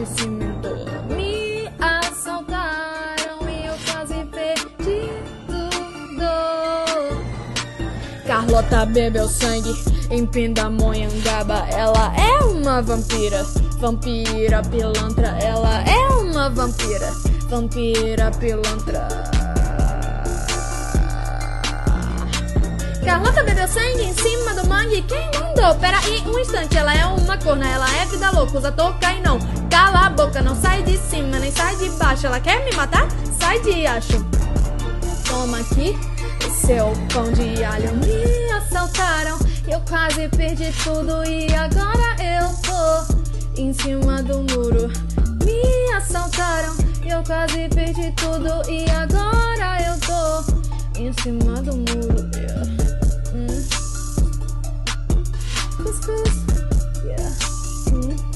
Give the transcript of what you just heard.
Me assaltaram e eu quase perdi tudo. Carlota bebeu sangue em Pindamonhangaba. Ela é uma vampira, vampira pilantra. Ela é uma vampira, vampira pilantra. Carlota bebeu sangue em cima do mangue. Quem mandou? Peraí, um instante. Ela é uma corna, ela é vida louca, usa toca e não acha? Ela quer me matar? Sai de acho. Toma aqui, seu pão de alho. Me assaltaram, eu quase perdi tudo e agora eu tô em cima do muro. Me assaltaram, eu quase perdi tudo e agora eu tô em cima do muro. Yeah. Mm. Yeah. Mm.